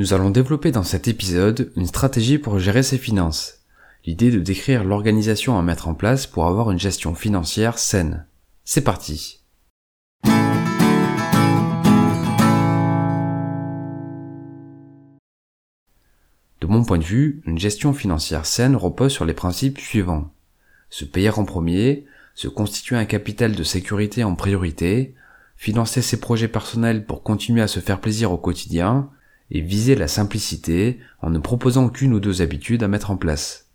Nous allons développer dans cet épisode une stratégie pour gérer ses finances. L'idée de décrire l'organisation à mettre en place pour avoir une gestion financière saine. C'est parti. De mon point de vue, une gestion financière saine repose sur les principes suivants. Se payer en premier, se constituer un capital de sécurité en priorité, financer ses projets personnels pour continuer à se faire plaisir au quotidien, et viser la simplicité en ne proposant qu'une ou deux habitudes à mettre en place.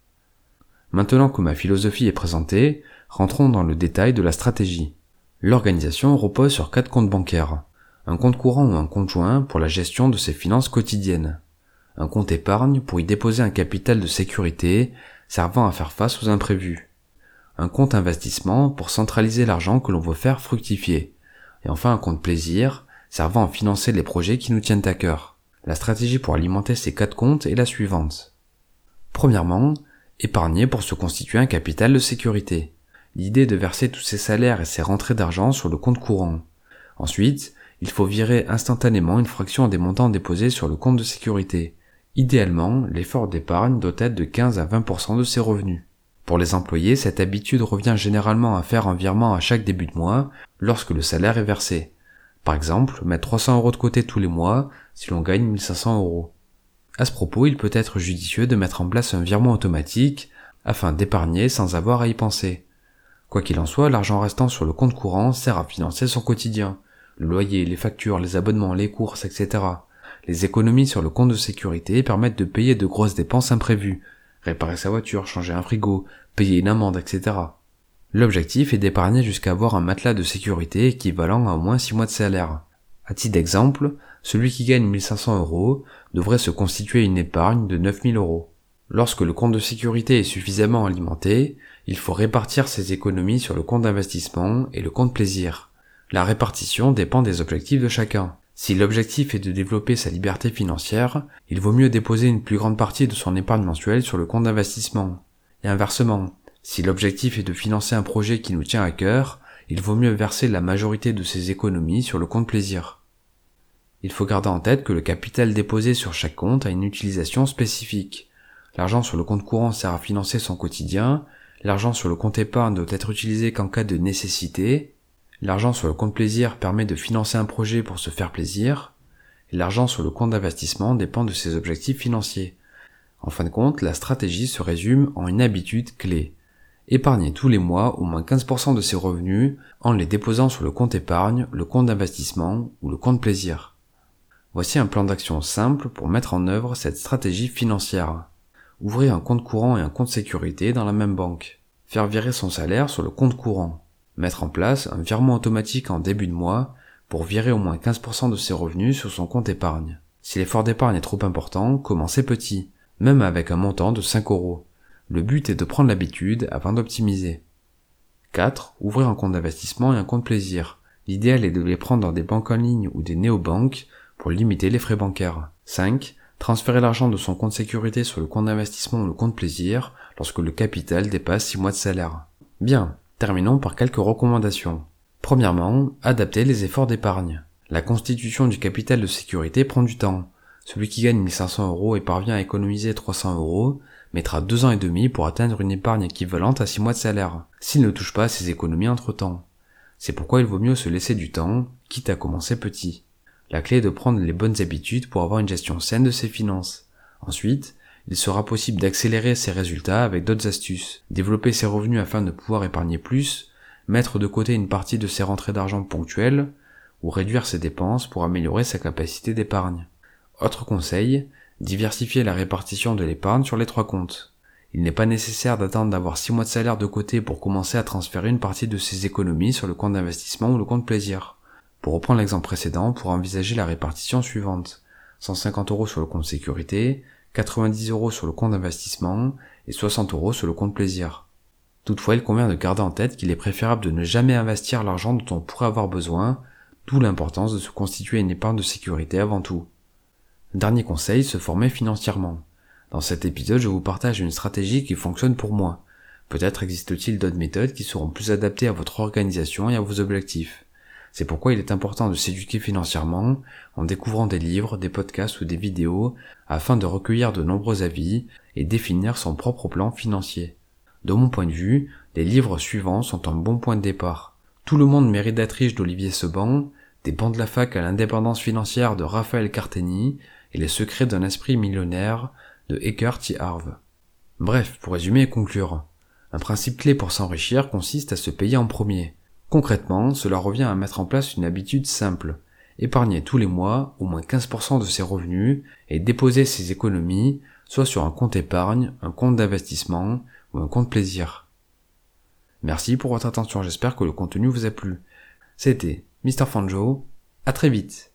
Maintenant que ma philosophie est présentée, rentrons dans le détail de la stratégie. L'organisation repose sur quatre comptes bancaires. Un compte courant ou un compte joint pour la gestion de ses finances quotidiennes. Un compte épargne pour y déposer un capital de sécurité servant à faire face aux imprévus. Un compte investissement pour centraliser l'argent que l'on veut faire fructifier. Et enfin un compte plaisir servant à financer les projets qui nous tiennent à cœur. La stratégie pour alimenter ces quatre comptes est la suivante. Premièrement, épargner pour se constituer un capital de sécurité. L'idée de verser tous ses salaires et ses rentrées d'argent sur le compte courant. Ensuite, il faut virer instantanément une fraction des montants déposés sur le compte de sécurité. Idéalement, l'effort d'épargne doit être de 15 à 20% de ses revenus. Pour les employés, cette habitude revient généralement à faire un virement à chaque début de mois lorsque le salaire est versé. Par exemple, mettre 300 euros de côté tous les mois si l'on gagne 1500 euros. À ce propos, il peut être judicieux de mettre en place un virement automatique afin d'épargner sans avoir à y penser. Quoi qu'il en soit, l'argent restant sur le compte courant sert à financer son quotidien. Le loyer, les factures, les abonnements, les courses, etc. Les économies sur le compte de sécurité permettent de payer de grosses dépenses imprévues. Réparer sa voiture, changer un frigo, payer une amende, etc. L'objectif est d'épargner jusqu'à avoir un matelas de sécurité équivalent à au moins 6 mois de salaire. À titre d'exemple, celui qui gagne 1500 euros devrait se constituer une épargne de 9000 euros. Lorsque le compte de sécurité est suffisamment alimenté, il faut répartir ses économies sur le compte d'investissement et le compte plaisir. La répartition dépend des objectifs de chacun. Si l'objectif est de développer sa liberté financière, il vaut mieux déposer une plus grande partie de son épargne mensuelle sur le compte d'investissement. Et inversement, si l'objectif est de financer un projet qui nous tient à cœur, il vaut mieux verser la majorité de ses économies sur le compte plaisir. Il faut garder en tête que le capital déposé sur chaque compte a une utilisation spécifique. L'argent sur le compte courant sert à financer son quotidien, l'argent sur le compte épargne doit être utilisé qu'en cas de nécessité, l'argent sur le compte plaisir permet de financer un projet pour se faire plaisir, et l'argent sur le compte d'investissement dépend de ses objectifs financiers. En fin de compte, la stratégie se résume en une habitude clé. Épargner tous les mois au moins 15% de ses revenus en les déposant sur le compte épargne, le compte d'investissement ou le compte plaisir. Voici un plan d'action simple pour mettre en œuvre cette stratégie financière. Ouvrir un compte courant et un compte sécurité dans la même banque. Faire virer son salaire sur le compte courant. Mettre en place un virement automatique en début de mois pour virer au moins 15% de ses revenus sur son compte épargne. Si l'effort d'épargne est trop important, commencez petit, même avec un montant de 5 euros. Le but est de prendre l'habitude avant d'optimiser. 4. Ouvrir un compte d'investissement et un compte plaisir. L'idéal est de les prendre dans des banques en ligne ou des néobanques pour limiter les frais bancaires. 5. Transférer l'argent de son compte sécurité sur le compte d'investissement ou le compte plaisir lorsque le capital dépasse 6 mois de salaire. Bien, terminons par quelques recommandations. Premièrement, adapter les efforts d'épargne. La constitution du capital de sécurité prend du temps. Celui qui gagne 1500 euros et parvient à économiser 300 euros mettra deux ans et demi pour atteindre une épargne équivalente à six mois de salaire, s'il ne touche pas à ses économies entre temps. C'est pourquoi il vaut mieux se laisser du temps, quitte à commencer petit. La clé est de prendre les bonnes habitudes pour avoir une gestion saine de ses finances. Ensuite, il sera possible d'accélérer ses résultats avec d'autres astuces, développer ses revenus afin de pouvoir épargner plus, mettre de côté une partie de ses rentrées d'argent ponctuelles, ou réduire ses dépenses pour améliorer sa capacité d'épargne. Autre conseil, Diversifier la répartition de l'épargne sur les trois comptes. Il n'est pas nécessaire d'attendre d'avoir 6 mois de salaire de côté pour commencer à transférer une partie de ses économies sur le compte d'investissement ou le compte plaisir. Pour reprendre l'exemple précédent, pour envisager la répartition suivante. 150 euros sur le compte sécurité, 90 euros sur le compte d'investissement et 60 euros sur le compte plaisir. Toutefois, il convient de garder en tête qu'il est préférable de ne jamais investir l'argent dont on pourrait avoir besoin, d'où l'importance de se constituer une épargne de sécurité avant tout. Dernier conseil, se former financièrement. Dans cet épisode, je vous partage une stratégie qui fonctionne pour moi. Peut-être existe-t-il d'autres méthodes qui seront plus adaptées à votre organisation et à vos objectifs. C'est pourquoi il est important de s'éduquer financièrement en découvrant des livres, des podcasts ou des vidéos afin de recueillir de nombreux avis et définir son propre plan financier. De mon point de vue, les livres suivants sont un bon point de départ. Tout le monde mérite d'être d'Olivier Seban, des bancs de la fac à l'indépendance financière de Raphaël Carteni et les secrets d'un esprit millionnaire de Eckhart T. Harve. Bref, pour résumer et conclure, un principe clé pour s'enrichir consiste à se payer en premier. Concrètement, cela revient à mettre en place une habitude simple. Épargner tous les mois au moins 15% de ses revenus et déposer ses économies soit sur un compte épargne, un compte d'investissement ou un compte plaisir. Merci pour votre attention, j'espère que le contenu vous a plu. C'était Mr. Fanjo, à très vite